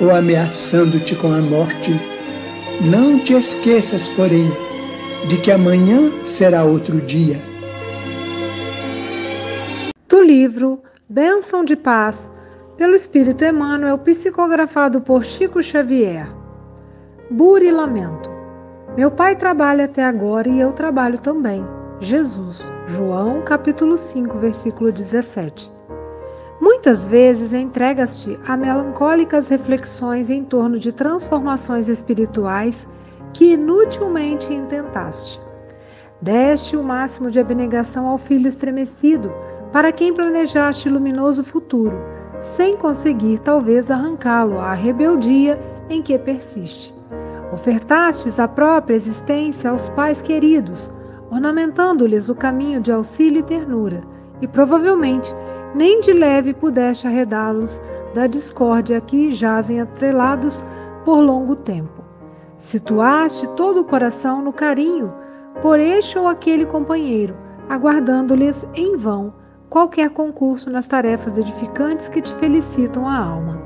ou ameaçando-te com a morte. Não te esqueças, porém, de que amanhã será outro dia. Do livro Bênção de Paz, pelo Espírito Emmanuel, psicografado por Chico Xavier. Buri Lamento. Meu pai trabalha até agora e eu trabalho também. Jesus. João, capítulo 5, versículo 17. Muitas vezes entregas-te a melancólicas reflexões em torno de transformações espirituais que inutilmente intentaste. Deste o máximo de abnegação ao filho estremecido, para quem planejaste luminoso futuro, sem conseguir talvez arrancá-lo à rebeldia em que persiste. Ofertastes a própria existência aos pais queridos, ornamentando-lhes o caminho de auxílio e ternura, e provavelmente nem de leve pudeste arredá-los da discórdia que jazem atrelados por longo tempo. Situaste todo o coração no carinho por este ou aquele companheiro, aguardando-lhes em vão qualquer concurso nas tarefas edificantes que te felicitam a alma.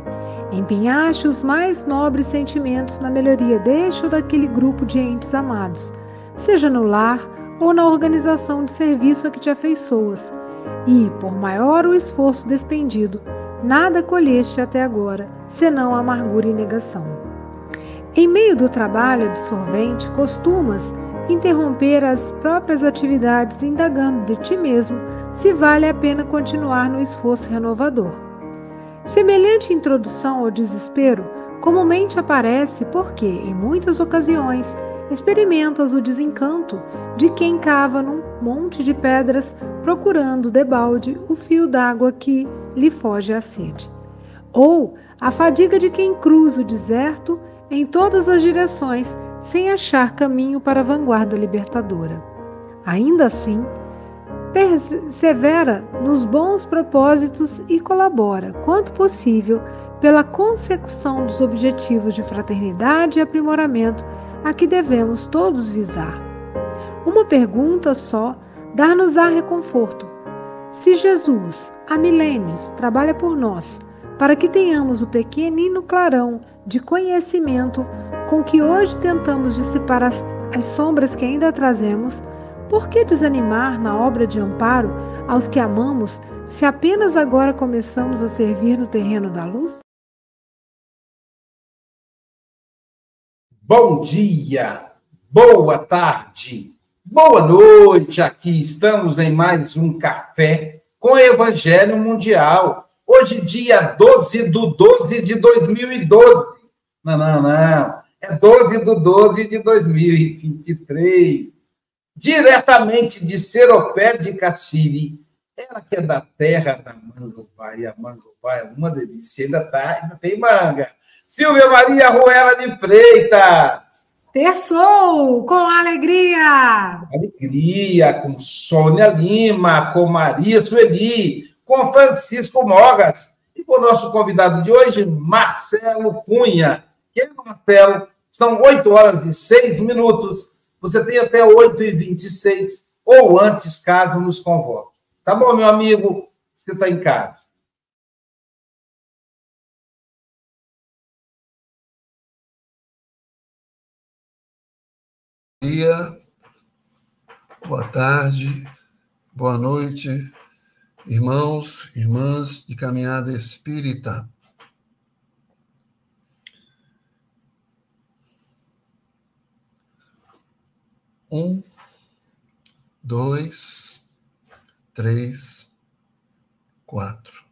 Empenhaste os mais nobres sentimentos na melhoria deste ou daquele grupo de entes amados, seja no lar ou na organização de serviço a que te afeiçoas, e, por maior o esforço despendido, nada colheste até agora, senão amargura e negação. Em meio do trabalho absorvente, costumas interromper as próprias atividades, indagando de ti mesmo se vale a pena continuar no esforço renovador. Semelhante introdução ao desespero comumente aparece porque, em muitas ocasiões, experimentas o desencanto de quem cava num monte de pedras procurando debalde o fio d'água que lhe foge à sede. Ou a fadiga de quem cruza o deserto em todas as direções sem achar caminho para a vanguarda libertadora. Ainda assim, persevera nos bons propósitos e colabora, quanto possível, pela consecução dos objetivos de fraternidade e aprimoramento a que devemos todos visar. Uma pergunta só dar-nos-á reconforto. Se Jesus, há milênios, trabalha por nós, para que tenhamos o pequenino clarão de conhecimento com que hoje tentamos dissipar as, as sombras que ainda trazemos, por que desanimar na obra de amparo aos que amamos se apenas agora começamos a servir no terreno da luz? Bom dia, boa tarde, boa noite. Aqui estamos em mais um café com Evangelho Mundial, Hoje, dia 12 do 12 de 2012. Não, não, não. É 12 do 12 de 2023. Diretamente de Seropé de Cassiri. Ela que é da terra da mangobaia. A mangobaia é uma delícia. Ainda, tá, ainda tem manga. Silvia Maria Ruela de Freitas. Terçou com alegria. Alegria, com Sônia Lima, com Maria Sueli, com Francisco Mogas e com o nosso convidado de hoje, Marcelo Cunha. Quem é Marcelo? São 8 horas e 6 minutos. Você tem até 8 e 26 ou antes, caso nos convoque. Tá bom, meu amigo? Você está em casa. Dia, boa tarde, boa noite, irmãos, irmãs de caminhada espírita. Um, dois, três, quatro.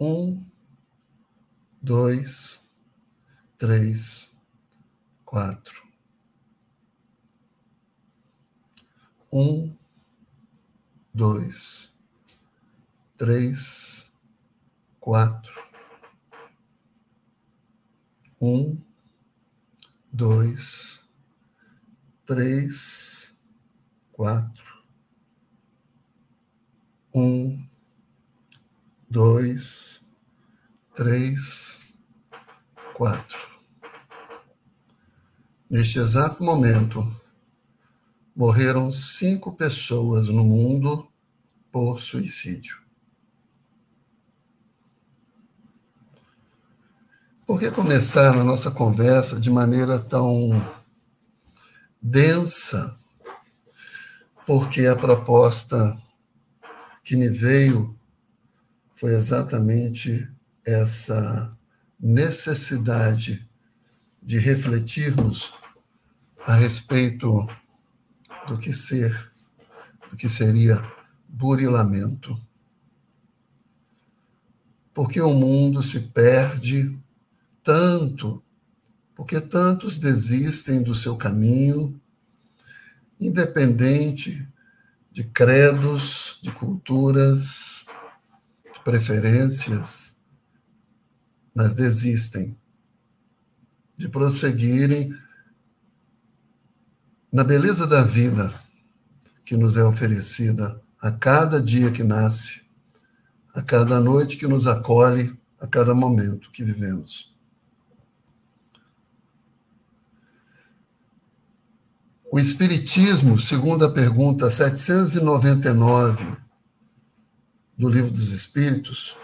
Um, dois, três, quatro. Um, dois, três, quatro. Um, dois, três, quatro. Um, dois, três, quatro. Neste exato momento, morreram cinco pessoas no mundo por suicídio. Por que começar a nossa conversa de maneira tão densa? Porque a proposta que me veio foi exatamente essa necessidade de refletirmos a respeito do que ser, do que seria burilamento. Porque o mundo se perde tanto, porque tantos desistem do seu caminho, independente de credos, de culturas, de preferências, mas desistem de prosseguirem na beleza da vida que nos é oferecida a cada dia que nasce, a cada noite que nos acolhe, a cada momento que vivemos. O Espiritismo, segundo a pergunta 799 do Livro dos Espíritos,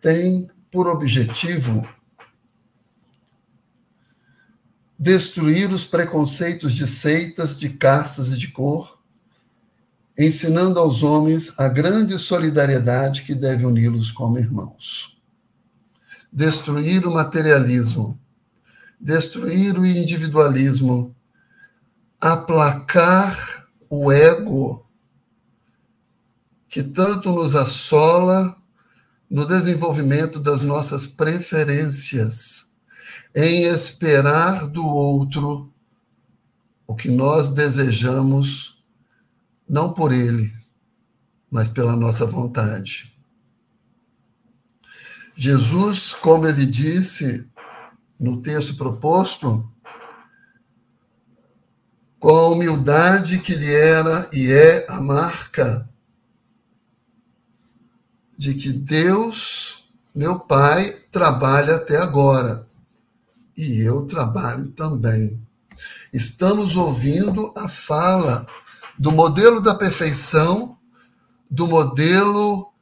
tem por objetivo destruir os preconceitos de seitas, de castas e de cor, ensinando aos homens a grande solidariedade que deve uni-los como irmãos. Destruir o materialismo, destruir o individualismo, aplacar o ego que tanto nos assola no desenvolvimento das nossas preferências em esperar do outro o que nós desejamos, não por ele, mas pela nossa vontade. Jesus, como ele disse no texto proposto, com a humildade que lhe era e é a marca de que Deus, meu Pai, trabalha até agora e eu trabalho também. Estamos ouvindo a fala do modelo da perfeição, do modelo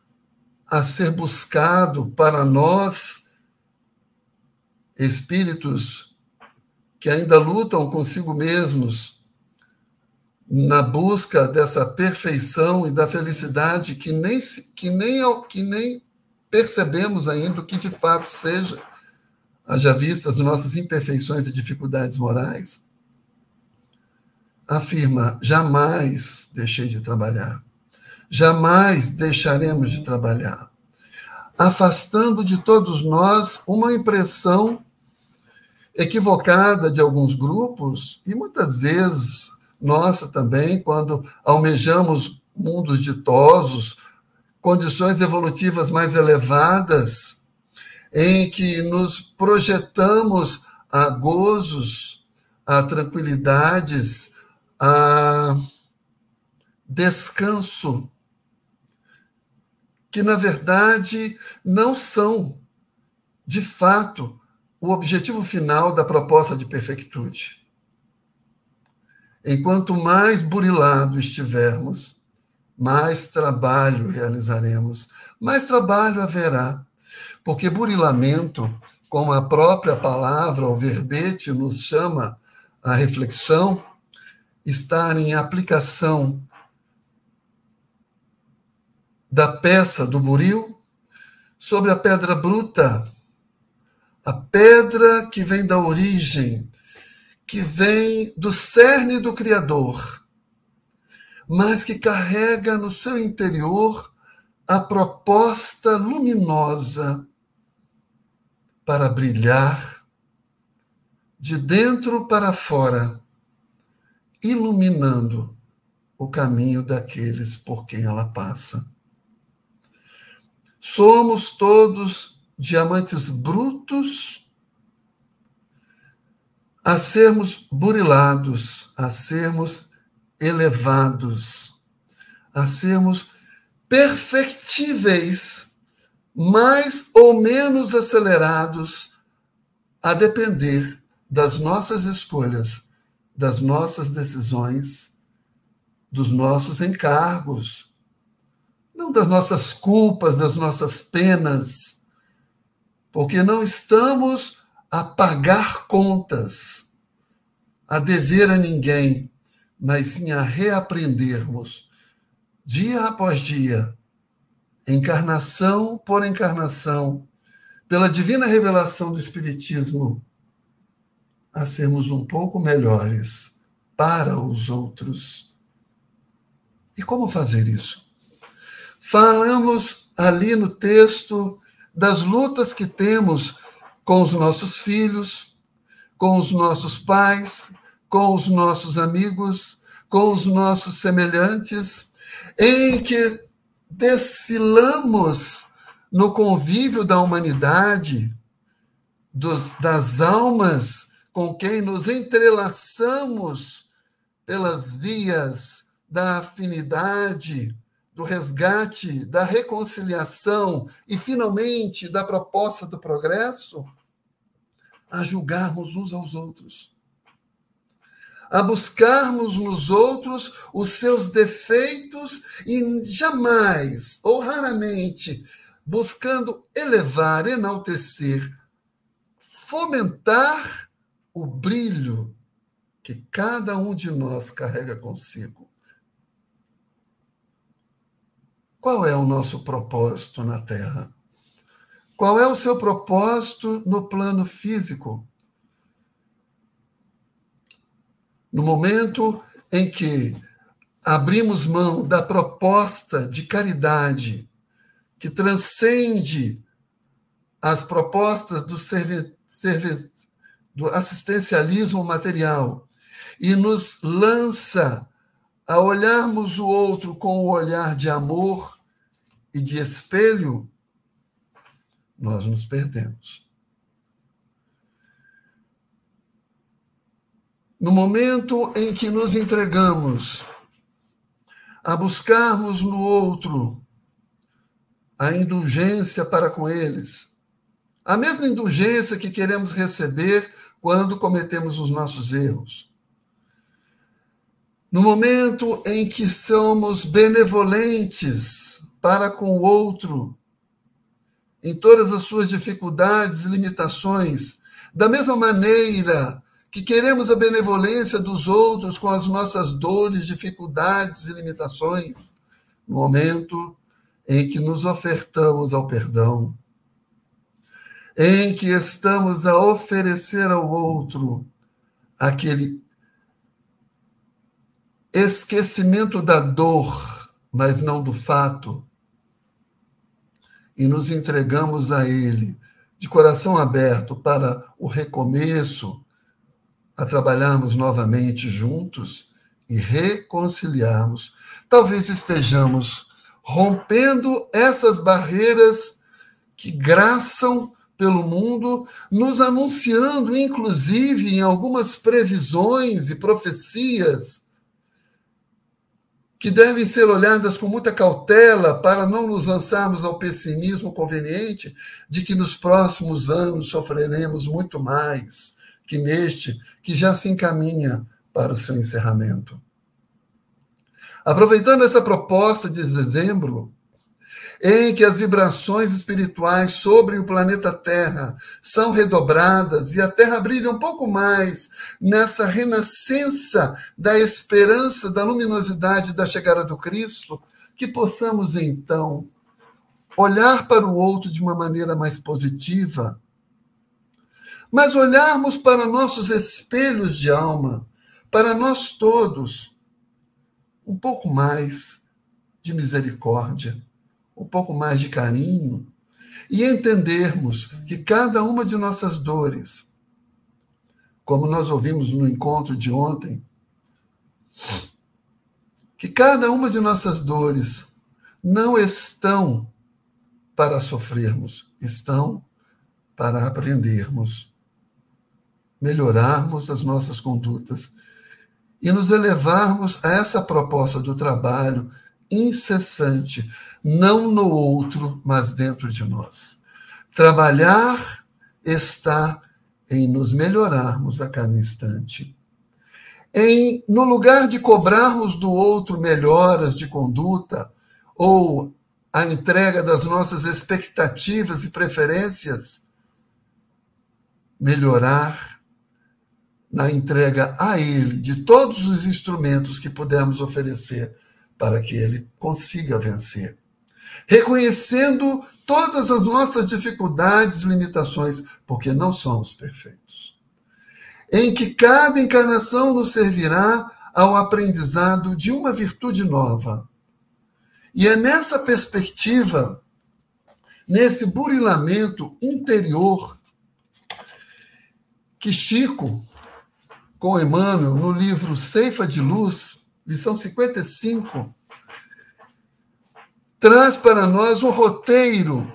a ser buscado para nós, espíritos que ainda lutam consigo mesmos na busca dessa perfeição e da felicidade que nem, que nem, que nem percebemos ainda o que de fato seja haja vistas nossas imperfeições e dificuldades morais, afirma: jamais deixei de trabalhar. jamais deixaremos de trabalhar, afastando de todos nós uma impressão equivocada de alguns grupos e muitas vezes nossa também, quando almejamos mundos ditosos, condições evolutivas mais elevadas, em que nos projetamos a gozos, a tranquilidades, a descanso, que na verdade não são, de fato, o objetivo final da proposta de perfeitude. Enquanto mais burilado estivermos, mais trabalho realizaremos, mais trabalho haverá, porque burilamento, como a própria palavra, o verbete, nos chama a reflexão, está em aplicação da peça do buril sobre a pedra bruta, a pedra que vem da origem, que vem do cerne do Criador, mas que carrega no seu interior a proposta luminosa para brilhar de dentro para fora, iluminando o caminho daqueles por quem ela passa. Somos todos diamantes brutos a sermos burilados, a sermos elevados, a sermos perfectíveis, mais ou menos acelerados, a depender das nossas escolhas, das nossas decisões, dos nossos encargos, não das nossas culpas, das nossas penas, porque não estamos a pagar contas, a dever a ninguém, mas sim a reaprendermos, dia após dia, encarnação por encarnação, pela divina revelação do Espiritismo, a sermos um pouco melhores para os outros. E como fazer isso? Falamos ali no texto das lutas que temos com os nossos filhos, com os nossos pais, com os nossos amigos, com os nossos semelhantes, em que desfilamos no convívio da humanidade, dos, das almas com quem nos entrelaçamos pelas vias da afinidade, do resgate, da reconciliação e, finalmente, da proposta do progresso, a julgarmos uns aos outros, a buscarmos nos outros os seus defeitos e jamais ou raramente buscando elevar, enaltecer, fomentar o brilho que cada um de nós carrega consigo. Qual é o nosso propósito na Terra? Qual é o seu propósito no plano físico? No momento em que abrimos mão da proposta de caridade que transcende as propostas do, do assistencialismo material e nos lança a olharmos o outro com o olhar de amor e de espelho, nós nos perdemos. No momento em que nos entregamos a buscarmos no outro a indulgência para com eles, a mesma indulgência que queremos receber quando cometemos os nossos erros. No momento em que somos benevolentes para com o outro, em todas as suas dificuldades e limitações, da mesma maneira que queremos a benevolência dos outros com as nossas dores, dificuldades e limitações, no momento em que nos ofertamos ao perdão, em que estamos a oferecer ao outro aquele esquecimento da dor mas não do fato, e nos entregamos a Ele de coração aberto para o recomeço, a trabalharmos novamente juntos e reconciliarmos, talvez estejamos rompendo essas barreiras que graçam pelo mundo, nos anunciando, inclusive, em algumas previsões e profecias que devem ser olhadas com muita cautela para não nos lançarmos ao pessimismo conveniente de que nos próximos anos sofreremos muito mais que neste que já se encaminha para o seu encerramento. Aproveitando essa proposta de dezembro, em que as vibrações espirituais sobre o planeta Terra são redobradas e a Terra brilha um pouco mais nessa renascença da esperança, da luminosidade da chegada do Cristo, que possamos então olhar para o outro de uma maneira mais positiva, mas olharmos para nossos espelhos de alma, para nós todos, um pouco mais de misericórdia um pouco mais de carinho e entendermos que cada uma de nossas dores, como nós ouvimos no encontro de ontem, que cada uma de nossas dores não estão para sofrermos, estão para aprendermos, melhorarmos as nossas condutas e nos elevarmos a essa proposta do trabalho incessante não no outro, mas dentro de nós. Trabalhar está em nos melhorarmos a cada instante. Em, no lugar de cobrarmos do outro melhoras de conduta ou a entrega das nossas expectativas e preferências, melhorar na entrega a Ele de todos os instrumentos que pudermos oferecer para que Ele consiga vencer reconhecendo todas as nossas dificuldades e limitações, porque não somos perfeitos. Em que cada encarnação nos servirá ao aprendizado de uma virtude nova. E é nessa perspectiva, nesse burilamento interior, que Chico, com Emmanuel, no livro Ceifa de Luz, lição 55, traz para nós um roteiro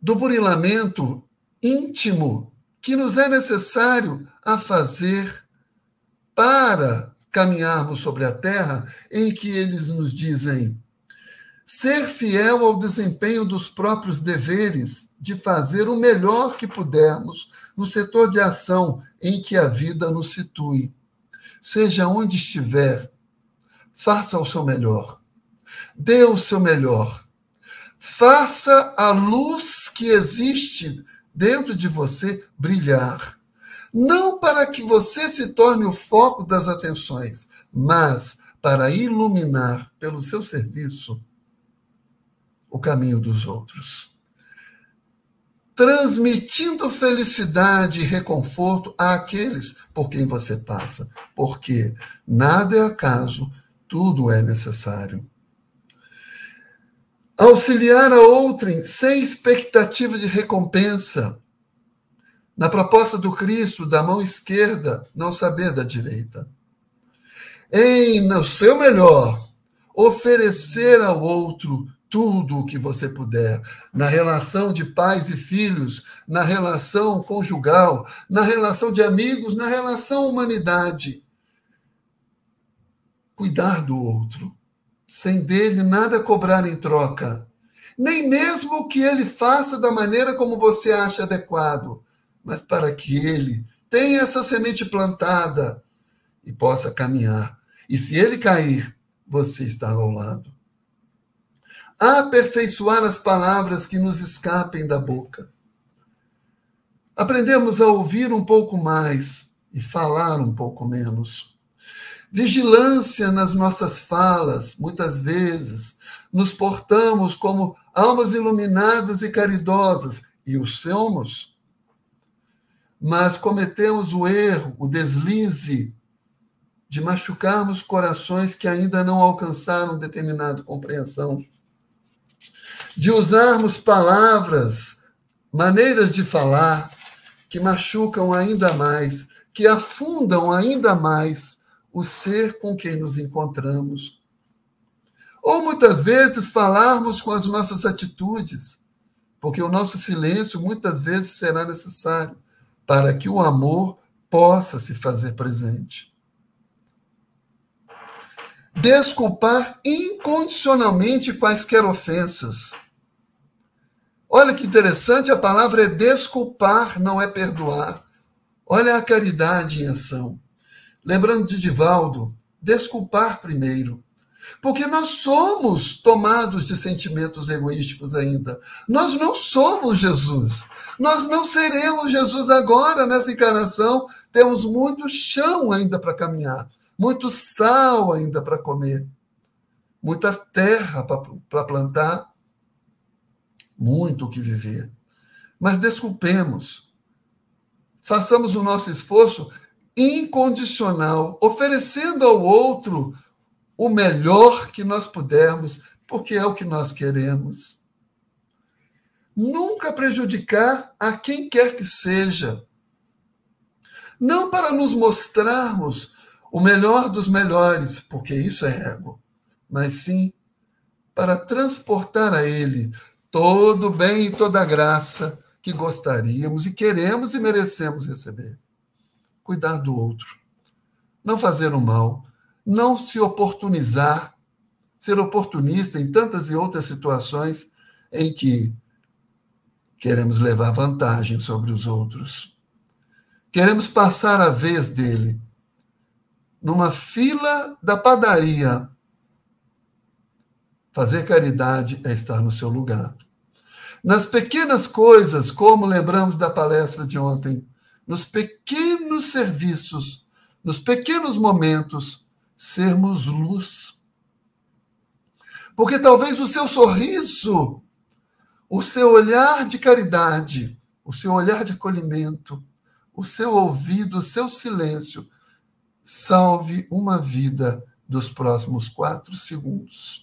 do burilamento íntimo que nos é necessário a fazer para caminharmos sobre a terra, em que eles nos dizem ser fiel ao desempenho dos próprios deveres, de fazer o melhor que pudermos no setor de ação em que a vida nos situe. Seja onde estiver, faça o seu melhor dê o seu melhor. Faça a luz que existe dentro de você brilhar. Não para que você se torne o foco das atenções, mas para iluminar pelo seu serviço o caminho dos outros. Transmitindo felicidade e reconforto àqueles por quem você passa, porque nada é acaso, tudo é necessário. Auxiliar a outrem sem expectativa de recompensa. Na proposta do Cristo, da mão esquerda, não saber da direita. Em, no seu melhor, oferecer ao outro tudo o que você puder, na relação de pais e filhos, na relação conjugal, na relação de amigos, na relação humanidade. Cuidar do outro sem dele nada cobrar em troca, nem mesmo que ele faça da maneira como você acha adequado, mas para que ele tenha essa semente plantada e possa caminhar. E se ele cair, você está ao lado. Aperfeiçoar as palavras que nos escapem da boca. Aprendemos a ouvir um pouco mais e falar um pouco menos vigilância nas nossas falas, muitas vezes. Nos portamos como almas iluminadas e caridosas, e o somos. Mas cometemos o erro, o deslize de machucarmos corações que ainda não alcançaram determinada compreensão, de usarmos palavras, maneiras de falar que machucam ainda mais, que afundam ainda mais o ser com quem nos encontramos. Ou muitas vezes falarmos com as nossas atitudes, porque o nosso silêncio muitas vezes será necessário para que o amor possa se fazer presente desculpar incondicionalmente quaisquer ofensas. Olha que interessante, a palavra é desculpar, não é perdoar. Olha a caridade em ação. Lembrando de Divaldo, desculpar primeiro. Porque nós somos tomados de sentimentos egoísticos ainda. Nós não somos Jesus. Nós não seremos Jesus agora nessa encarnação. Temos muito chão ainda para caminhar muito sal ainda para comer, muita terra para plantar, muito o que viver. Mas desculpemos, façamos o nosso esforço incondicional, oferecendo ao outro o melhor que nós pudermos, porque é o que nós queremos. Nunca prejudicar a quem quer que seja. Não para nos mostrarmos o melhor dos melhores, porque isso é ego, mas sim para transportar a Ele todo bem e toda a graça que gostaríamos e queremos e merecemos receber. Cuidar do outro, não fazer o mal, não se oportunizar, ser oportunista em tantas e outras situações em que queremos levar vantagem sobre os outros. Queremos passar a vez dele numa fila da padaria. Fazer caridade é estar no seu lugar. Nas pequenas coisas, como lembramos da palestra de ontem, nos pequenos serviços, nos pequenos momentos, sermos luz. Porque talvez o seu sorriso, o seu olhar de caridade, o seu olhar de acolhimento, o seu ouvido, o seu silêncio salve uma vida dos próximos quatro segundos.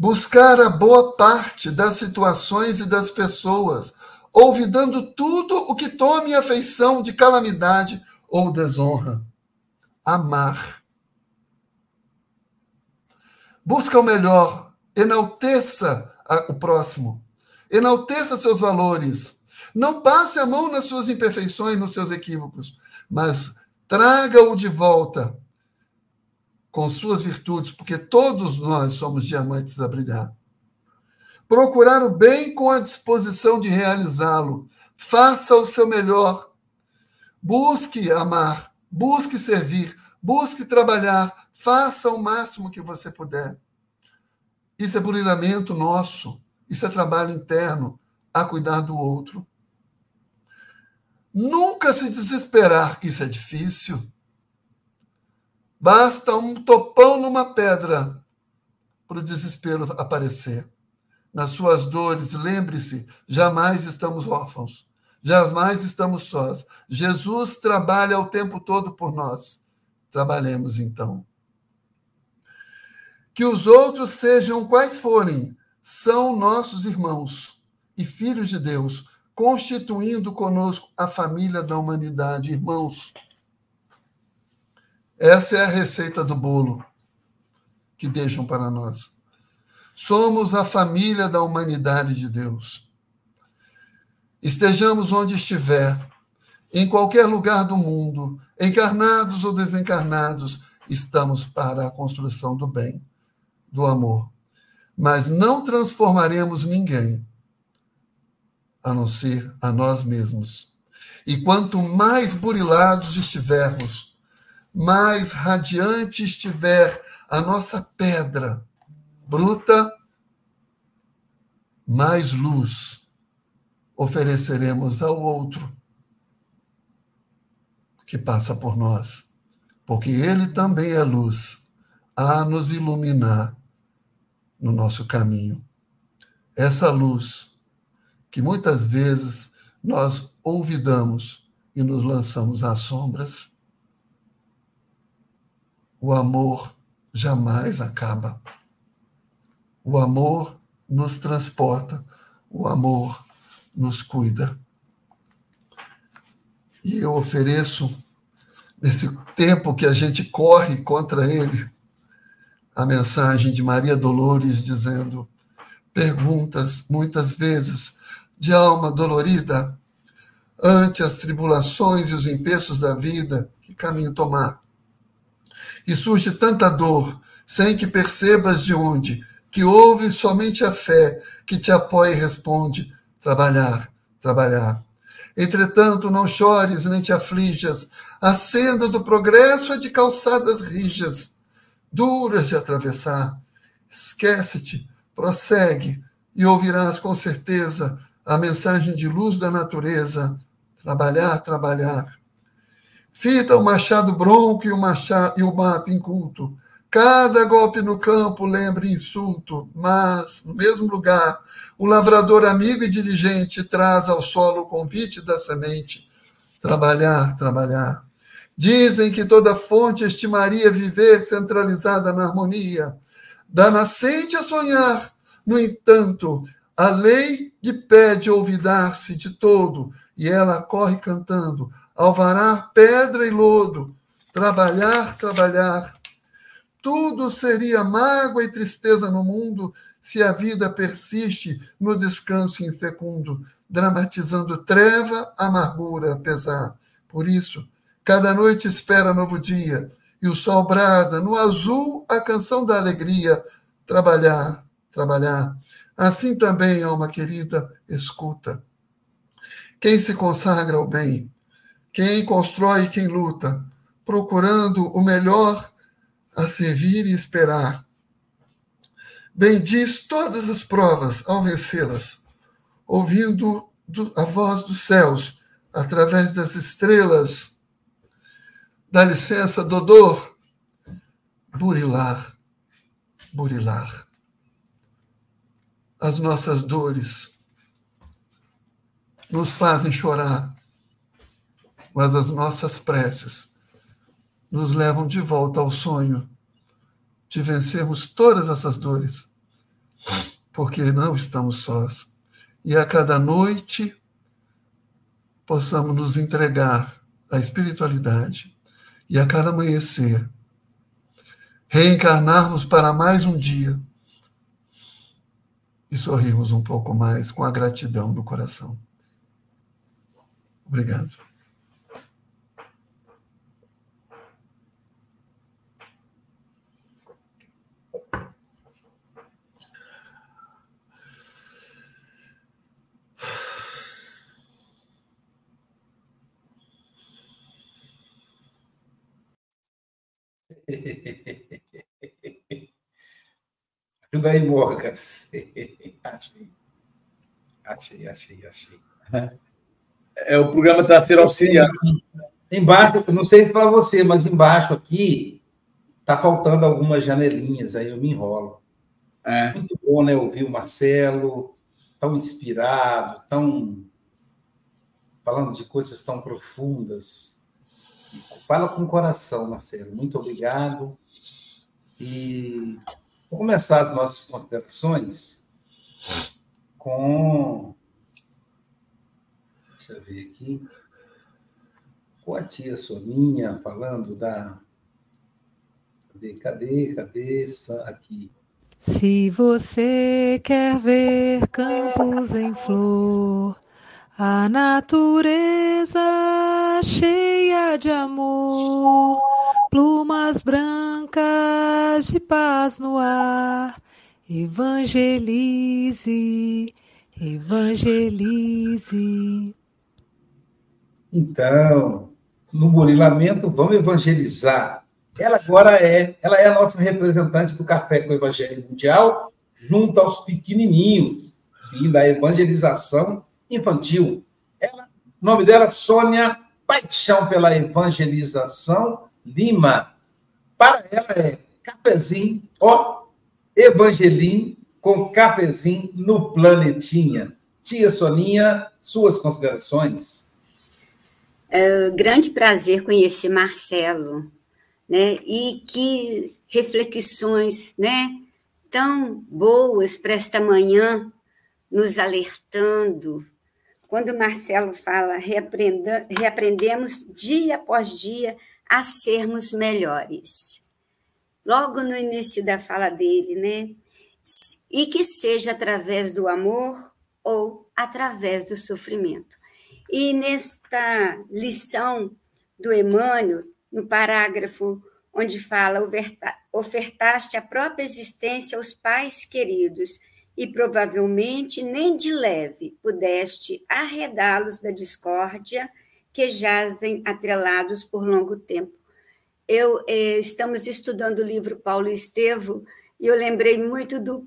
Buscar a boa parte das situações e das pessoas, olvidando tudo o que tome a feição de calamidade ou desonra. Amar. Busca o melhor, enalteça o próximo, enalteça seus valores, não passe a mão nas suas imperfeições, nos seus equívocos, mas traga-o de volta com suas virtudes, porque todos nós somos diamantes a brilhar. Procurar o bem com a disposição de realizá-lo. Faça o seu melhor. Busque amar, busque servir, busque trabalhar. Faça o máximo que você puder. Isso é burilamento nosso. Isso é trabalho interno a cuidar do outro. Nunca se desesperar, isso é difícil. Basta um topão numa pedra para o desespero aparecer. Nas suas dores, lembre-se: jamais estamos órfãos, jamais estamos sós. Jesus trabalha o tempo todo por nós. Trabalhemos então. Que os outros sejam quais forem, são nossos irmãos e filhos de Deus, constituindo conosco a família da humanidade. Irmãos, essa é a receita do bolo que deixam para nós. Somos a família da humanidade de Deus. Estejamos onde estiver, em qualquer lugar do mundo, encarnados ou desencarnados, estamos para a construção do bem, do amor. Mas não transformaremos ninguém a não ser a nós mesmos. E quanto mais burilados estivermos, mais radiante estiver a nossa pedra bruta, mais luz ofereceremos ao outro que passa por nós, porque ele também é luz a nos iluminar no nosso caminho. Essa luz que muitas vezes nós olvidamos e nos lançamos às sombras, o amor jamais acaba. O amor nos transporta, o amor nos cuida. E eu ofereço, nesse tempo que a gente corre contra ele, a mensagem de Maria Dolores dizendo: perguntas, muitas vezes, de alma dolorida, ante as tribulações e os empeços da vida, que caminho tomar? E surge tanta dor, sem que percebas de onde, que ouve somente a fé que te apoia e responde: trabalhar, trabalhar. Entretanto, não chores nem te aflijas, a senda do progresso é de calçadas rijas, duras de atravessar. Esquece-te, prossegue e ouvirás com certeza a mensagem de luz da natureza. Trabalhar, trabalhar. Fita o machado bronco e o, machado, e o mato inculto. Cada golpe no campo lembra insulto, mas, no mesmo lugar, o lavrador amigo e diligente traz ao solo o convite da semente. Trabalhar, trabalhar. Dizem que toda fonte estimaria viver centralizada na harmonia. Da nascente a sonhar, no entanto, a lei lhe pede olvidar-se de todo, e ela corre cantando: alvará pedra e lodo, trabalhar, trabalhar. Tudo seria mágoa e tristeza no mundo se a vida persiste no descanso infecundo, dramatizando treva, amargura, pesar. Por isso, cada noite espera novo dia, e o sol brada no azul a canção da alegria. Trabalhar, trabalhar. Assim também, alma querida, escuta. Quem se consagra ao bem, quem constrói e quem luta, procurando o melhor a servir e esperar. Bendiz todas as provas ao vencê-las, ouvindo a voz dos céus através das estrelas. Dá licença, Dodô, burilar, burilar. As nossas dores nos fazem chorar mas as nossas preces nos levam de volta ao sonho de vencermos todas essas dores, porque não estamos sós. E a cada noite possamos nos entregar à espiritualidade e a cada amanhecer reencarnarmos para mais um dia e sorrirmos um pouco mais com a gratidão no coração. Obrigado. Ajuda aí, Morgas. achei. Achei, achei, achei. É, o programa está sendo auxiliado. Embaixo, não sei para você, mas embaixo aqui está faltando algumas janelinhas, aí eu me enrolo. É. Muito bom, né? Ouvir o Marcelo, tão inspirado, tão falando de coisas tão profundas. Fala com o coração, Marcelo. Muito obrigado. E vou começar as nossas considerações com. Deixa eu ver aqui. Com a tia Soninha falando da. Cadê, cadê, cabeça? Aqui. Se você quer ver campos em flor a natureza cheia de amor, plumas brancas de paz no ar. Evangelize, evangelize. Então, no Burilamento, vamos evangelizar. Ela agora é, ela é a nossa representante do Café com o Evangelho Mundial, junto aos pequenininhos, sim, da evangelização infantil. Ela, o nome dela é Sônia Paixão pela Evangelização Lima. Para ela é cafezinho, ó, evangelim com cafezinho no planetinha. Tia Soninha, suas considerações? É um grande prazer conhecer Marcelo, né? E que reflexões, né? Tão boas para esta manhã, nos alertando. Quando Marcelo fala, reaprendemos dia após dia a sermos melhores. Logo no início da fala dele, né? E que seja através do amor ou através do sofrimento. E nesta lição do Emmanuel, no parágrafo onde fala: ofertaste a própria existência aos pais queridos e provavelmente nem de leve pudeste arredá-los da discórdia que jazem atrelados por longo tempo. Eu eh, estamos estudando o livro Paulo Estevo e eu lembrei muito do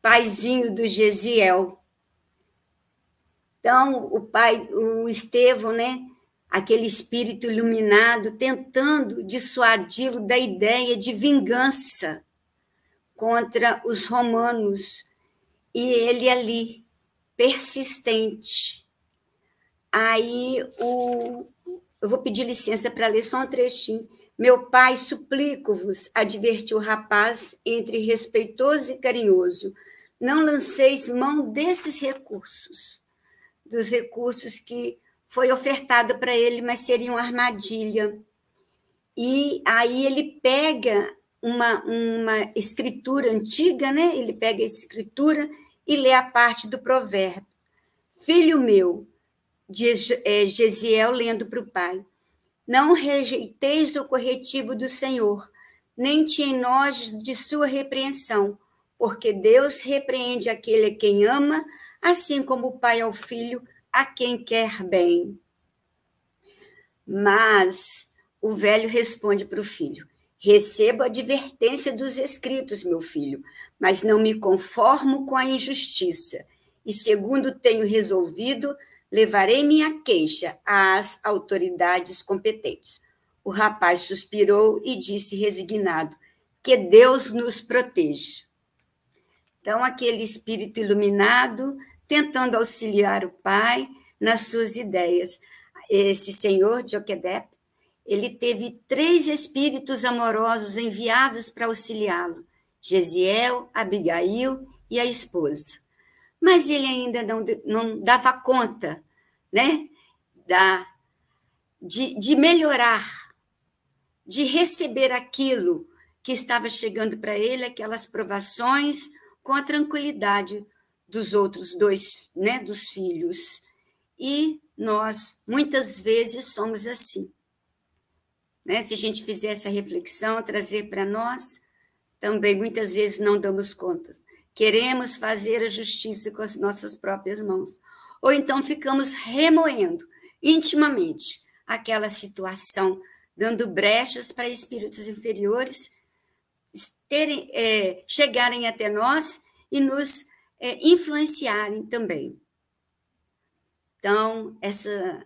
paizinho do Gesiel. Então, o pai, o Estevão, né? Aquele espírito iluminado tentando dissuadi-lo da ideia de vingança contra os romanos. E ele ali, persistente. Aí o, eu vou pedir licença para ler só um trechinho. Meu pai, suplico-vos, advertiu o rapaz entre respeitoso e carinhoso. Não lanceis mão desses recursos, dos recursos que foi ofertado para ele, mas seriam armadilha. E aí ele pega uma, uma escritura antiga, né? Ele pega a escritura e lê a parte do provérbio. Filho meu, diz é, Gesiel lendo para o pai, não rejeiteis o corretivo do Senhor, nem te enojes de sua repreensão, porque Deus repreende aquele a quem ama, assim como o pai ao filho, a quem quer bem. Mas o velho responde para o filho: Recebo a advertência dos escritos, meu filho, mas não me conformo com a injustiça. E segundo tenho resolvido, levarei minha queixa às autoridades competentes. O rapaz suspirou e disse resignado: Que Deus nos proteja. Então, aquele espírito iluminado tentando auxiliar o pai nas suas ideias. Esse senhor Joquedep, ele teve três espíritos amorosos enviados para auxiliá-lo: Gesiel, Abigail e a esposa mas ele ainda não, não dava conta né, da, de, de melhorar, de receber aquilo que estava chegando para ele, aquelas provações, com a tranquilidade dos outros dois, né, dos filhos. E nós, muitas vezes, somos assim. Né? Se a gente fizer essa reflexão, trazer para nós, também muitas vezes não damos conta. Queremos fazer a justiça com as nossas próprias mãos. Ou então ficamos remoendo intimamente aquela situação, dando brechas para espíritos inferiores terem, é, chegarem até nós e nos é, influenciarem também. Então, essa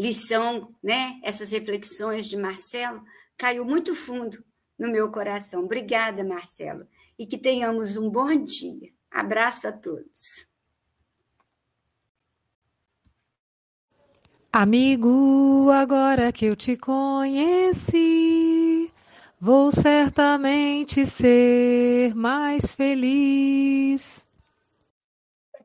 lição, né, essas reflexões de Marcelo, caiu muito fundo no meu coração. Obrigada, Marcelo e que tenhamos um bom dia. Abraço a todos. Amigo, agora que eu te conheci, vou certamente ser mais feliz.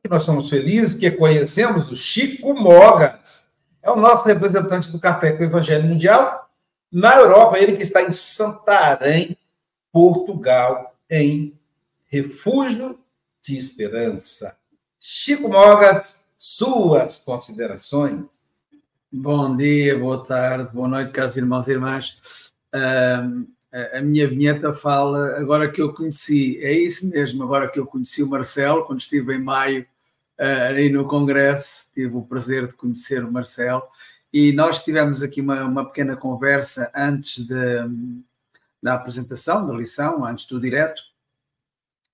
É nós somos felizes porque conhecemos o Chico Mogas. É o nosso representante do Café com o Evangelho Mundial na Europa, ele que está em Santarém, Portugal em Refúgio de Esperança. Chico Mogas, suas considerações. Bom dia, boa tarde, boa noite, caros irmãos e irmãs. Uh, a minha vinheta fala agora que eu conheci, é isso mesmo, agora que eu conheci o Marcelo, quando estive em maio aí no Congresso, tive o prazer de conhecer o Marcelo e nós tivemos aqui uma, uma pequena conversa antes de, da apresentação da lição, antes do direto,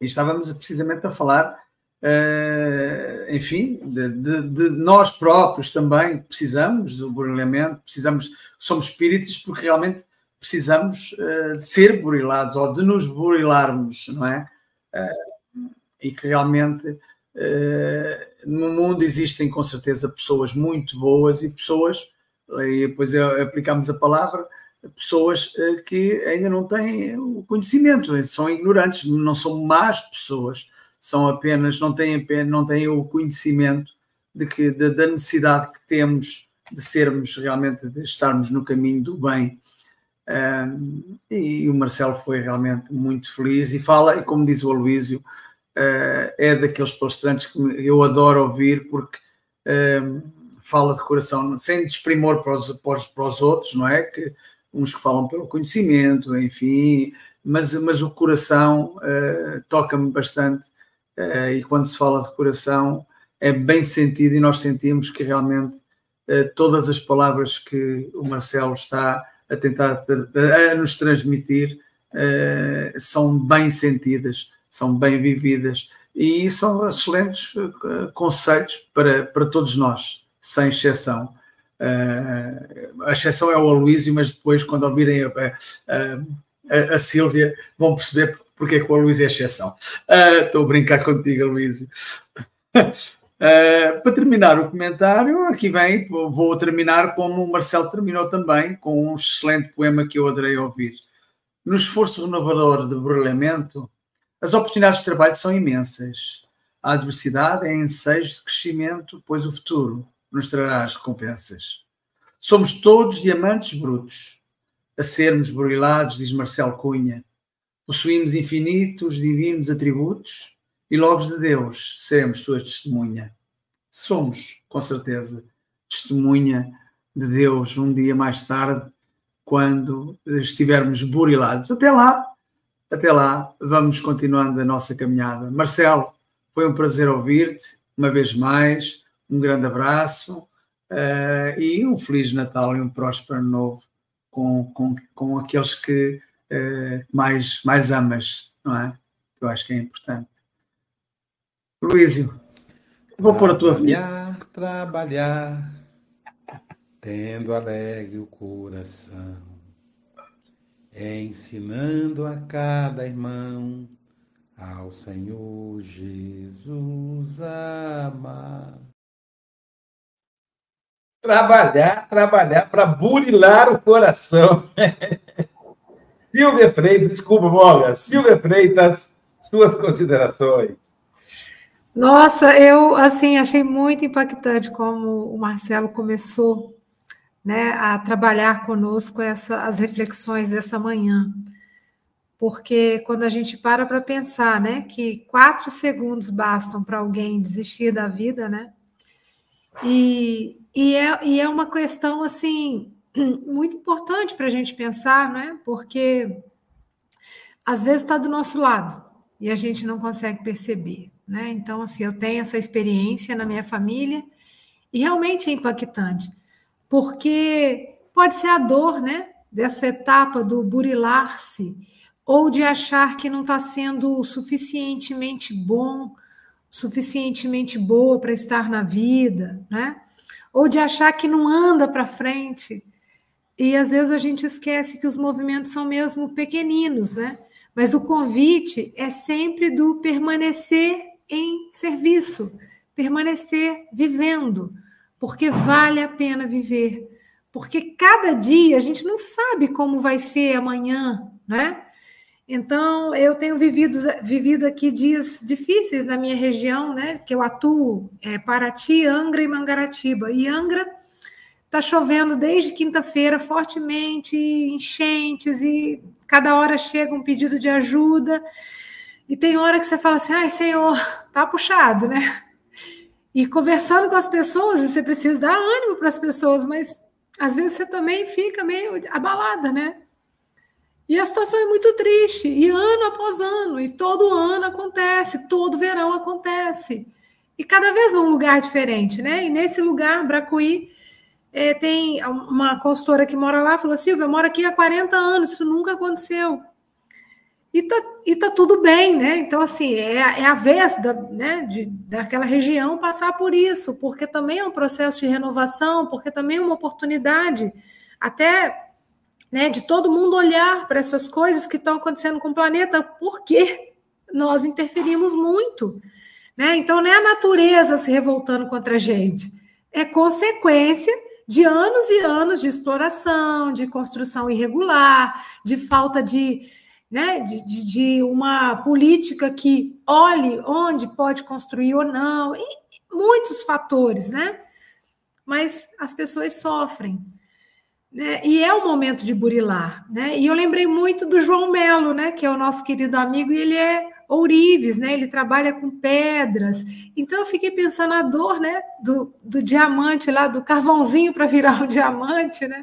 e estávamos precisamente a falar, uh, enfim, de, de, de, nós próprios também precisamos do burilamento, precisamos, somos espíritos porque realmente precisamos uh, ser burilados ou de nos burilarmos, não é? Uh, e que realmente no mundo existem com certeza pessoas muito boas e pessoas e depois aplicamos a palavra, pessoas que ainda não têm o conhecimento, são ignorantes, não são más pessoas, são apenas, não têm, não têm o conhecimento de que, de, da necessidade que temos de sermos realmente, de estarmos no caminho do bem. Um, e o Marcelo foi realmente muito feliz e fala, e como diz o Aloísio, uh, é daqueles palestrantes que eu adoro ouvir porque um, fala de coração, sem desprimor para os, para, os, para os outros, não é? Que uns que falam pelo conhecimento, enfim, mas, mas o coração uh, toca-me bastante uh, e quando se fala de coração é bem sentido e nós sentimos que realmente uh, todas as palavras que o Marcelo está a tentar a nos transmitir são bem sentidas, são bem vividas e são excelentes conceitos para, para todos nós, sem exceção. Uh, a exceção é o Aloísio, mas depois, quando ouvirem a, a, a, a Sílvia, vão perceber porque é que o Aloísio é exceção. Uh, estou a brincar contigo, Aloísio. Uh, para terminar o comentário, aqui vem, vou terminar como o Marcelo terminou também, com um excelente poema que eu adorei ouvir. No esforço renovador de brilhamento, as oportunidades de trabalho são imensas. A adversidade é ensejo de crescimento, pois o futuro nos trará as recompensas. Somos todos diamantes brutos, a sermos burilados, diz Marcelo Cunha. Possuímos infinitos divinos atributos e logo de Deus seremos sua testemunha. Somos, com certeza, testemunha de Deus um dia mais tarde, quando estivermos burilados. Até lá, até lá, vamos continuando a nossa caminhada. Marcelo, foi um prazer ouvir-te uma vez mais um grande abraço uh, e um Feliz Natal e um próspero novo com, com, com aqueles que uh, mais, mais amas, não é? Eu acho que é importante. Luísio, vou pôr a tua vida. Trabalhar, tendo alegre o coração, ensinando a cada irmão ao Senhor Jesus amar trabalhar, trabalhar para burilar o coração. Silvia Freitas, desculpa, Moga. Silvia Freitas, suas considerações. Nossa, eu assim achei muito impactante como o Marcelo começou né, a trabalhar conosco essa, as reflexões dessa manhã. Porque quando a gente para para pensar né, que quatro segundos bastam para alguém desistir da vida, né? E, e é, e é uma questão assim muito importante para a gente pensar, né? Porque às vezes está do nosso lado e a gente não consegue perceber, né? Então, assim, eu tenho essa experiência na minha família e realmente é impactante, porque pode ser a dor, né? Dessa etapa do burilar-se ou de achar que não está sendo suficientemente bom, suficientemente boa para estar na vida, né? ou de achar que não anda para frente. E às vezes a gente esquece que os movimentos são mesmo pequeninos, né? Mas o convite é sempre do permanecer em serviço, permanecer vivendo, porque vale a pena viver. Porque cada dia a gente não sabe como vai ser amanhã, né? Então, eu tenho vivido, vivido aqui dias difíceis na minha região, né? Que eu atuo, é Paraty, Angra e Mangaratiba. E Angra está chovendo desde quinta-feira fortemente, enchentes, e cada hora chega um pedido de ajuda. E tem hora que você fala assim: ai, Senhor, tá puxado, né? E conversando com as pessoas, você precisa dar ânimo para as pessoas, mas às vezes você também fica meio abalada, né? E a situação é muito triste, e ano após ano, e todo ano acontece, todo verão acontece. E cada vez num lugar diferente, né? E nesse lugar, Bracuí, é, tem uma consultora que mora lá, falou: Silvia, eu moro aqui há 40 anos, isso nunca aconteceu. E tá, e tá tudo bem, né? Então, assim, é, é a vez da, né, de, daquela região passar por isso, porque também é um processo de renovação, porque também é uma oportunidade, até né, de todo mundo olhar para essas coisas que estão acontecendo com o planeta, porque nós interferimos muito. Né? Então, não é a natureza se revoltando contra a gente, é consequência de anos e anos de exploração, de construção irregular, de falta de, né, de, de, de uma política que olhe onde pode construir ou não, e muitos fatores, né? Mas as pessoas sofrem. Né? E é o momento de burilar, né? E eu lembrei muito do João Melo, né? Que é o nosso querido amigo, e ele é ourives, né? Ele trabalha com pedras. Então eu fiquei pensando na dor, né? Do, do diamante lá, do carvãozinho para virar o diamante, né?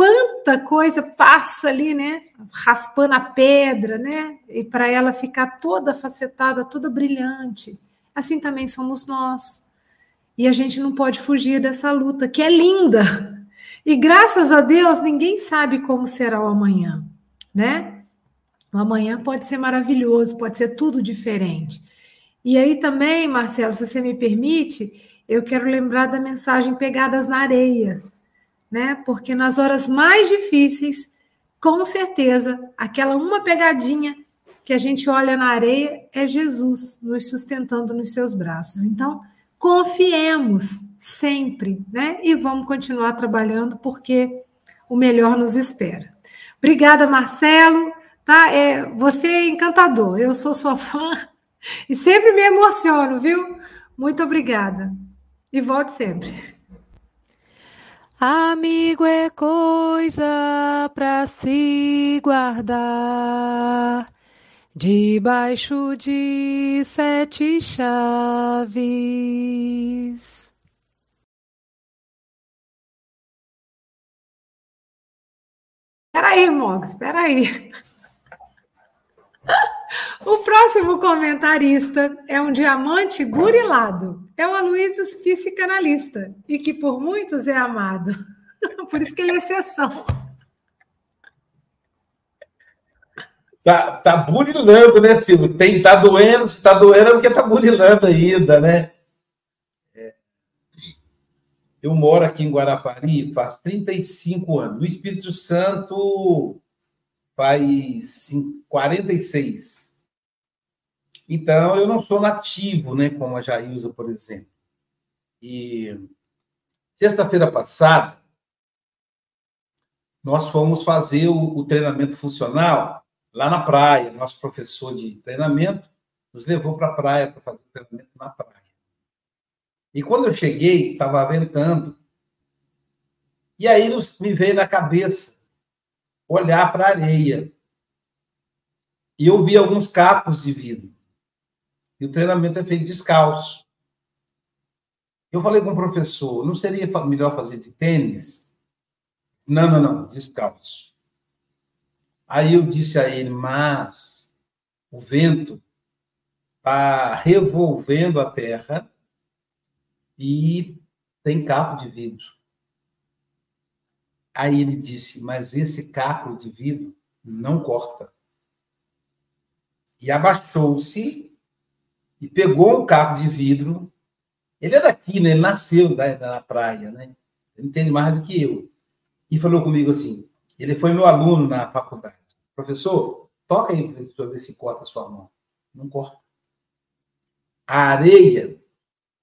Quanta coisa passa ali, né? Raspando a pedra, né? E para ela ficar toda facetada, toda brilhante. Assim também somos nós. E a gente não pode fugir dessa luta, que é linda, e graças a Deus, ninguém sabe como será o amanhã, né? O amanhã pode ser maravilhoso, pode ser tudo diferente. E aí também, Marcelo, se você me permite, eu quero lembrar da mensagem Pegadas na Areia, né? Porque nas horas mais difíceis, com certeza, aquela uma pegadinha que a gente olha na areia é Jesus nos sustentando nos seus braços. Então, confiemos sempre, né? E vamos continuar trabalhando porque o melhor nos espera. Obrigada, Marcelo. Tá? É, você é encantador. Eu sou sua fã e sempre me emociono, viu? Muito obrigada. E volte sempre. Amigo é coisa para se guardar debaixo de sete chaves. Espera aí, Mox, espera aí. O próximo comentarista é um diamante burilado. É o Aloysio psicanalista e que por muitos é amado. Por isso que ele é exceção. Tá, tá burilando, né, Silvio? Tem, tá doendo, se tá doendo é porque tá burilando ainda, né? É. Eu moro aqui em Guarapari faz 35 anos. No Espírito Santo faz 46. Então, eu não sou nativo, né, como a Jailza, por exemplo. E sexta-feira passada, nós fomos fazer o, o treinamento funcional lá na praia. Nosso professor de treinamento nos levou para a praia para fazer o treinamento na praia. E quando eu cheguei, estava ventando. E aí me veio na cabeça olhar para a areia. E eu vi alguns capos de vidro. E o treinamento é feito descalço. Eu falei com o professor, não seria melhor fazer de tênis? Não, não, não, descalço. Aí eu disse a ele, mas o vento está revolvendo a terra e tem caco de vidro. Aí ele disse, mas esse caco de vidro não corta. E abaixou-se e pegou um caco de vidro. Ele é daqui, né? Ele nasceu da, da praia, né? Ele entende mais do que eu. E falou comigo assim: ele foi meu aluno na faculdade. Professor, toca aí para ver se corta a sua mão. Não corta. A areia,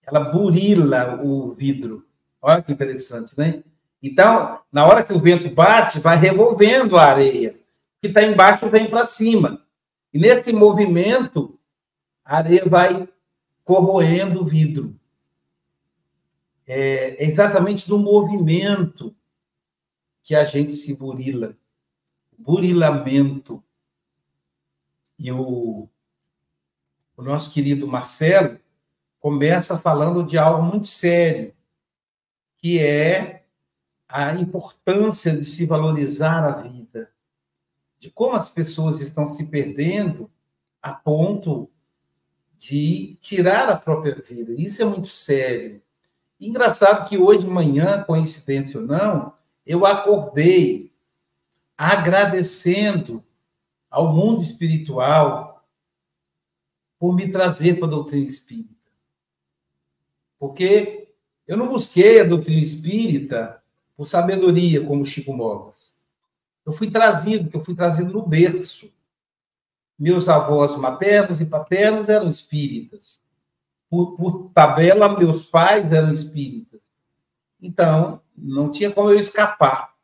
ela burila o vidro. Olha que interessante, né? Então, na hora que o vento bate, vai revolvendo a areia. O que está embaixo vem para cima. E nesse movimento, a areia vai corroendo o vidro. É exatamente do movimento que a gente se burila burilamento. E o, o nosso querido Marcelo começa falando de algo muito sério, que é a importância de se valorizar a vida, de como as pessoas estão se perdendo a ponto de tirar a própria vida. Isso é muito sério. Engraçado que hoje de manhã, coincidência ou não, eu acordei agradecendo ao mundo espiritual por me trazer para a doutrina espírita. Porque eu não busquei a doutrina espírita por sabedoria, como Chico Mogas. Eu fui trazido, que eu fui trazido no berço. Meus avós maternos e paternos eram espíritas. Por, por tabela, meus pais eram espíritas. Então, não tinha como eu escapar.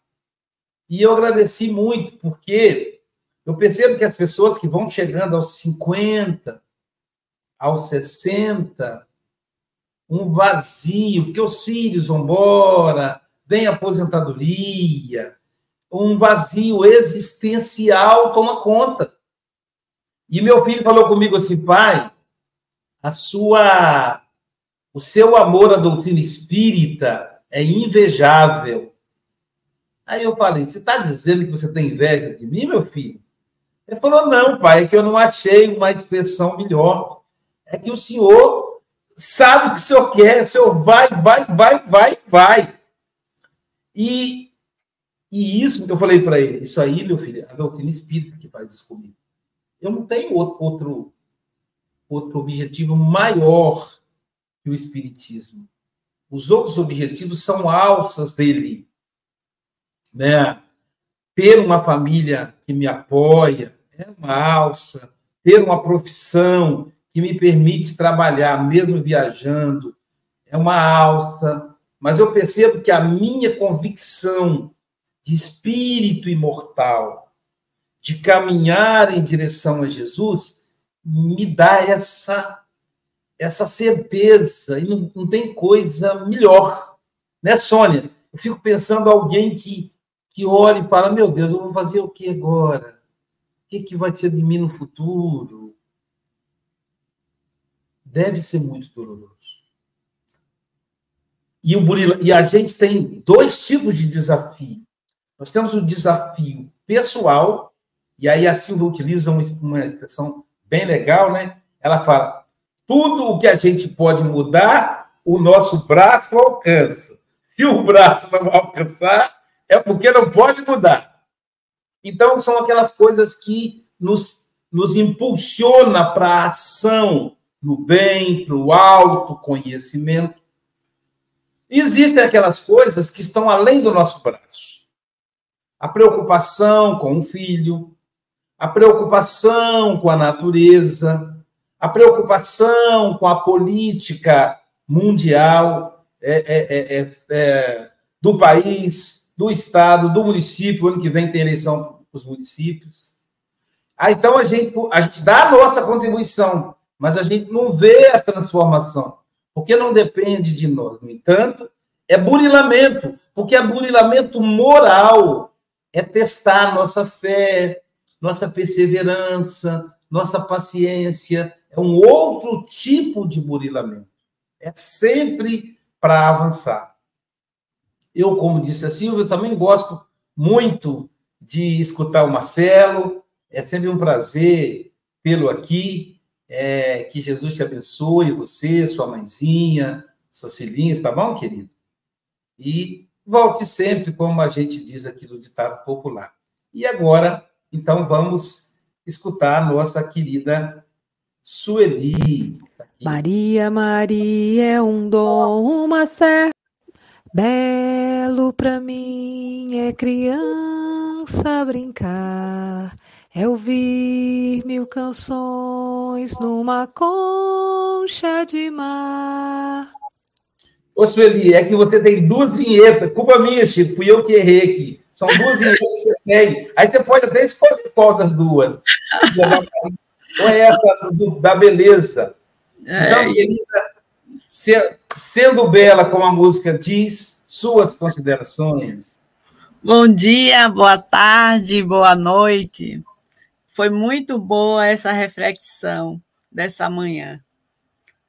E eu agradeci muito, porque eu percebo que as pessoas que vão chegando aos 50, aos 60, um vazio, porque os filhos vão embora, vem aposentadoria, um vazio existencial toma conta. E meu filho falou comigo assim, pai, a sua o seu amor à doutrina espírita é invejável. Aí eu falei, você está dizendo que você tem inveja de mim, meu filho? Ele falou, não, pai, é que eu não achei uma expressão melhor. É que o senhor sabe o que o senhor quer, o senhor vai, vai, vai, vai, vai. E, e isso eu falei para ele, isso aí, meu filho, é a doutrina espírita que faz isso comigo. Eu não tenho outro, outro objetivo maior que o espiritismo. Os outros objetivos são alças dele. Né? Ter uma família que me apoia é uma alça. Ter uma profissão que me permite trabalhar, mesmo viajando, é uma alça. Mas eu percebo que a minha convicção de espírito imortal, de caminhar em direção a Jesus, me dá essa essa certeza, e não, não tem coisa melhor. Né, Sônia? Eu fico pensando alguém que, que olha e fala: Meu Deus, eu vou fazer o que agora? O que, que vai ser de mim no futuro? Deve ser muito doloroso. E, o e a gente tem dois tipos de desafio. Nós temos o desafio pessoal, e aí a Silvia utiliza uma, uma expressão bem legal, né? Ela fala: tudo o que a gente pode mudar, o nosso braço alcança. Se o braço não alcançar, é porque não pode mudar. Então, são aquelas coisas que nos, nos impulsiona para a ação no bem, para o autoconhecimento. Existem aquelas coisas que estão além do nosso braço. A preocupação com o filho, a preocupação com a natureza, a preocupação com a política mundial é, é, é, é, do país, do estado, do município. Ano que vem tem eleição para os municípios. Ah, então a gente, a gente dá a nossa contribuição, mas a gente não vê a transformação, porque não depende de nós. No entanto, é burilamento, porque é burilamento moral, é testar nossa fé, nossa perseverança, nossa paciência, é um outro tipo de burilamento. É sempre para avançar. Eu, como disse a Silvia, também gosto muito de escutar o Marcelo. É sempre um prazer tê-lo aqui. É, que Jesus te abençoe, você, sua mãezinha, suas filhinhas, tá bom, querido? E volte sempre, como a gente diz aqui no ditado popular. E agora, então, vamos escutar a nossa querida Sueli. Maria, Maria é um dom, uma certa. Belo pra mim é criança brincar, é ouvir mil canções numa concha de mar. Ô, Sueli, é que você tem duas vinhetas. Culpa minha, Chico, fui eu que errei aqui. São duas vinhetas que você tem. Aí você pode até escolher qual das duas. Ou é essa do, da beleza? É, então, querida, se, sendo bela como a música diz, suas considerações. Bom dia, boa tarde, boa noite. Foi muito boa essa reflexão dessa manhã.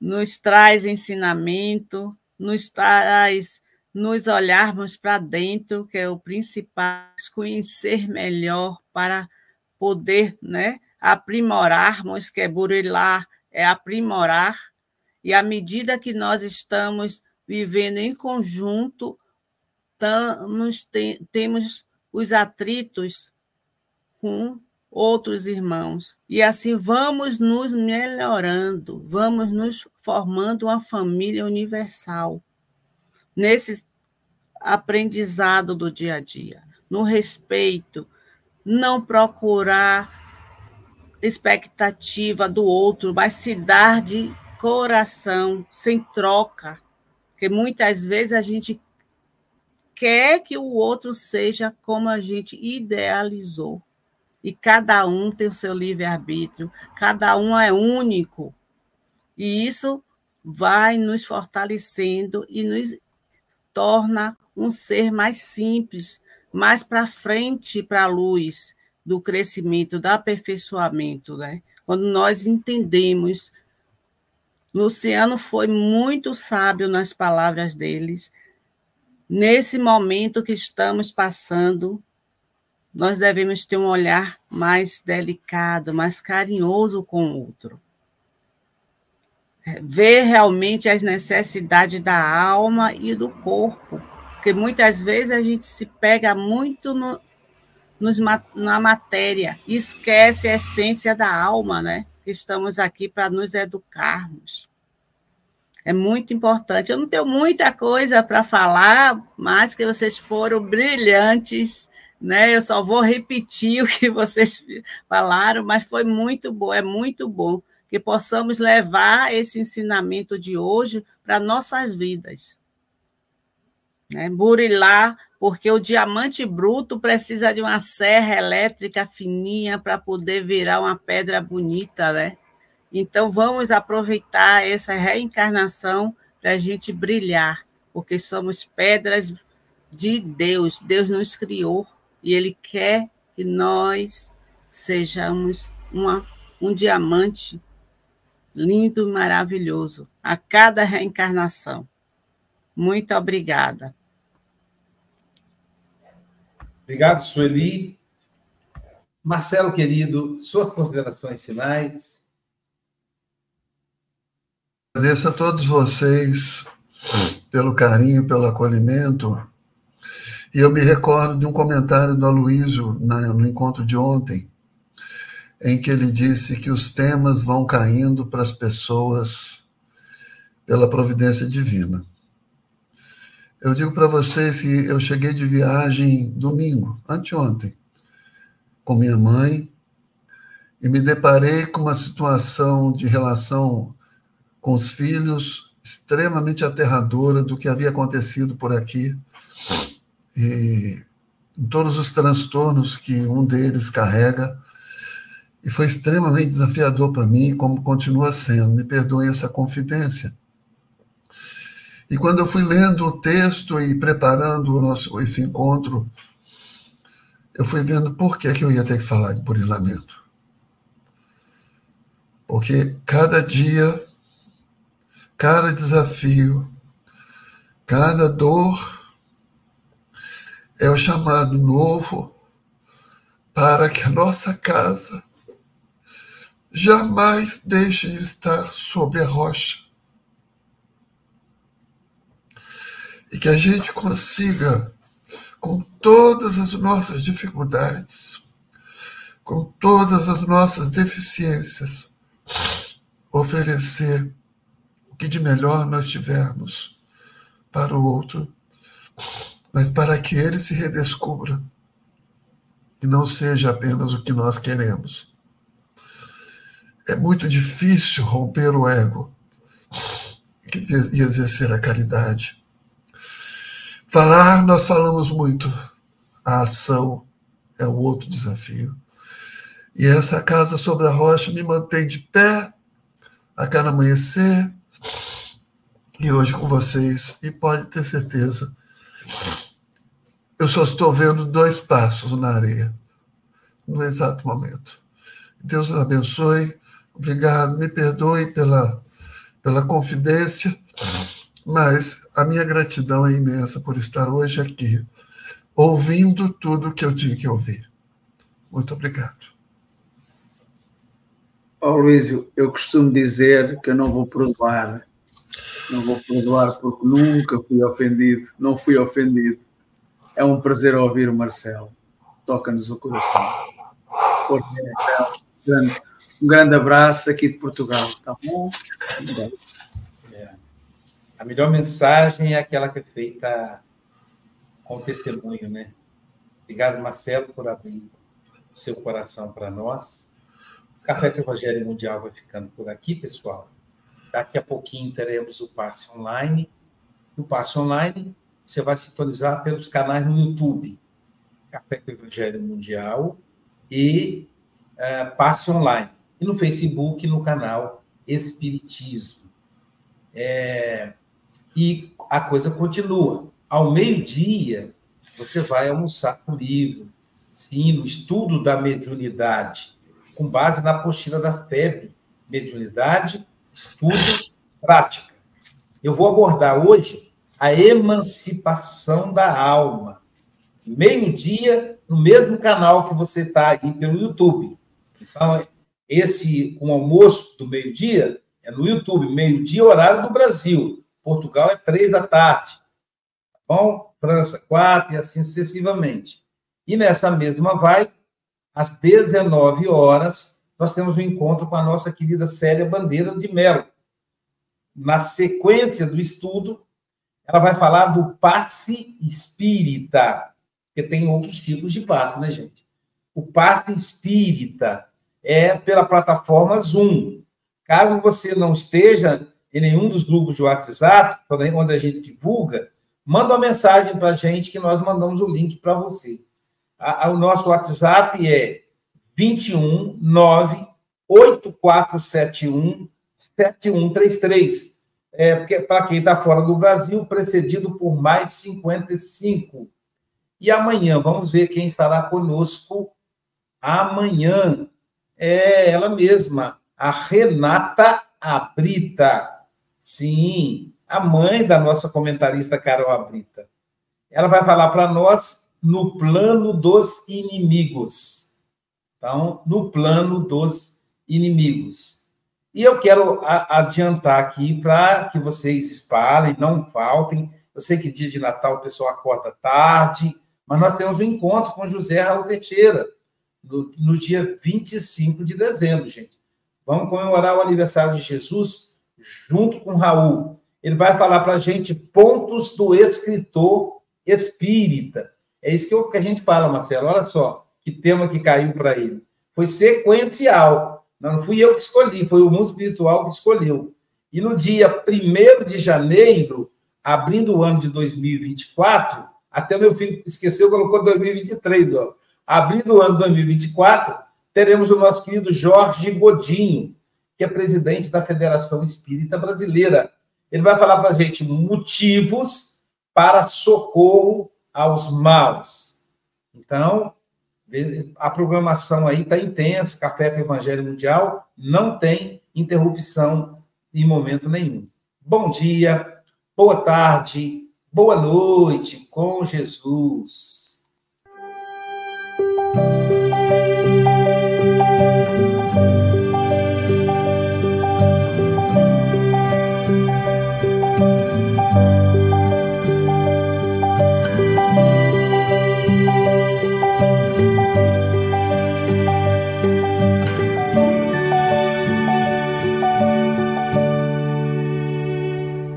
Nos traz ensinamento, nos traz nos olharmos para dentro, que é o principal, conhecer melhor para poder, né, aprimorarmos, que é burilar, é aprimorar, e à medida que nós estamos vivendo em conjunto, temos os atritos com outros irmãos. E assim vamos nos melhorando, vamos nos formando uma família universal. Nesse aprendizado do dia a dia, no respeito, não procurar expectativa do outro, mas se dar de coração, sem troca. Porque muitas vezes a gente quer que o outro seja como a gente idealizou. E cada um tem o seu livre-arbítrio, cada um é único. E isso vai nos fortalecendo e nos torna um ser mais simples, mais para frente para a luz do crescimento, do aperfeiçoamento, né? Quando nós entendemos Luciano foi muito sábio nas palavras deles. Nesse momento que estamos passando, nós devemos ter um olhar mais delicado, mais carinhoso com o outro. Ver realmente as necessidades da alma e do corpo, porque muitas vezes a gente se pega muito no, nos, na matéria esquece a essência da alma, né? estamos aqui para nos educarmos. É muito importante. Eu não tenho muita coisa para falar, mas que vocês foram brilhantes, né? Eu só vou repetir o que vocês falaram, mas foi muito bom, é muito bom que possamos levar esse ensinamento de hoje para nossas vidas. Né? Burilar, porque o diamante bruto precisa de uma serra elétrica fininha para poder virar uma pedra bonita, né? Então, vamos aproveitar essa reencarnação para a gente brilhar, porque somos pedras de Deus. Deus nos criou e Ele quer que nós sejamos uma, um diamante lindo e maravilhoso a cada reencarnação. Muito obrigada. Obrigado, Sueli. Marcelo, querido, suas considerações finais. Agradeço a todos vocês pelo carinho, pelo acolhimento. E eu me recordo de um comentário do Aloysio no encontro de ontem, em que ele disse que os temas vão caindo para as pessoas pela providência divina. Eu digo para vocês que eu cheguei de viagem domingo, anteontem, com minha mãe, e me deparei com uma situação de relação com os filhos, extremamente aterradora do que havia acontecido por aqui. E todos os transtornos que um deles carrega. E foi extremamente desafiador para mim, como continua sendo. Me perdoem essa confidência. E quando eu fui lendo o texto e preparando o nosso, esse encontro, eu fui vendo por que, que eu ia ter que falar de burilamento. Porque cada dia cada desafio, cada dor é o chamado novo para que a nossa casa jamais deixe de estar sobre a rocha. E que a gente consiga, com todas as nossas dificuldades, com todas as nossas deficiências, oferecer o que de melhor nós tivermos para o outro, mas para que ele se redescubra e não seja apenas o que nós queremos. É muito difícil romper o ego e exercer a caridade. Falar, nós falamos muito. A ação é o outro desafio. E essa casa sobre a rocha me mantém de pé a cada amanhecer, e hoje com vocês. E pode ter certeza, eu só estou vendo dois passos na areia, no exato momento. Deus abençoe, obrigado, me perdoe pela, pela confidência, mas a minha gratidão é imensa por estar hoje aqui, ouvindo tudo que eu tinha que ouvir. Muito obrigado. Oh, Luísio, eu costumo dizer que eu não vou perdoar. Não vou perdoar porque nunca fui ofendido. Não fui ofendido. É um prazer ouvir o Marcelo. Toca-nos o coração. Força, Marcelo. Um grande abraço aqui de Portugal. Tá bom? É. A melhor mensagem é aquela que é feita com testemunho, né? Obrigado, Marcelo, por abrir o seu coração para nós Café com Evangelho Mundial vai ficando por aqui, pessoal. Daqui a pouquinho teremos o passe online. O passe online você vai sintonizar pelos canais no YouTube, Café com Evangelho Mundial e uh, Passe Online. E no Facebook, no canal Espiritismo. É, e a coisa continua. Ao meio-dia, você vai almoçar comigo, sim, no estudo da mediunidade, com base na apostila da FEB, mediunidade, estudo, prática. Eu vou abordar hoje a emancipação da alma. Meio-dia, no mesmo canal que você está aí pelo YouTube. Então, esse com um almoço do meio-dia é no YouTube, meio-dia, horário do Brasil. Portugal é três da tarde. Tá bom? França, quatro, e assim sucessivamente. E nessa mesma vai, às 19 horas, nós temos um encontro com a nossa querida Célia Bandeira de Mello. Na sequência do estudo, ela vai falar do passe espírita, porque tem outros tipos de passe, né, gente? O passe espírita é pela plataforma Zoom. Caso você não esteja em nenhum dos grupos de WhatsApp, onde a gente divulga, manda uma mensagem para a gente que nós mandamos o link para você. o nosso WhatsApp é 21 9 8471 7133. É, para quem está fora do Brasil, precedido por mais 55. E amanhã, vamos ver quem estará conosco amanhã. É ela mesma, a Renata Abrita. Sim, a mãe da nossa comentarista Carol Abrita. Ela vai falar para nós no plano dos inimigos. Então, no plano dos inimigos. E eu quero adiantar aqui para que vocês espalhem, não faltem. Eu sei que dia de Natal o pessoal acorda tarde, mas nós temos um encontro com José Raul Teixeira, no, no dia 25 de dezembro, gente. Vamos comemorar o aniversário de Jesus junto com Raul. Ele vai falar para a gente pontos do escritor espírita. É isso que, eu, que a gente fala, Marcelo. Olha só que tema que caiu para ele. Foi sequencial. Não fui eu que escolhi, foi o mundo espiritual que escolheu. E no dia 1 de janeiro, abrindo o ano de 2024, até meu filho esqueceu, colocou 2023, ó. Abrindo o ano de 2024, teremos o nosso querido Jorge Godinho, que é presidente da Federação Espírita Brasileira. Ele vai falar para a gente motivos para socorro aos maus. Então, a programação aí está intensa, Café com o Evangelho Mundial não tem interrupção em momento nenhum. Bom dia, boa tarde, boa noite com Jesus.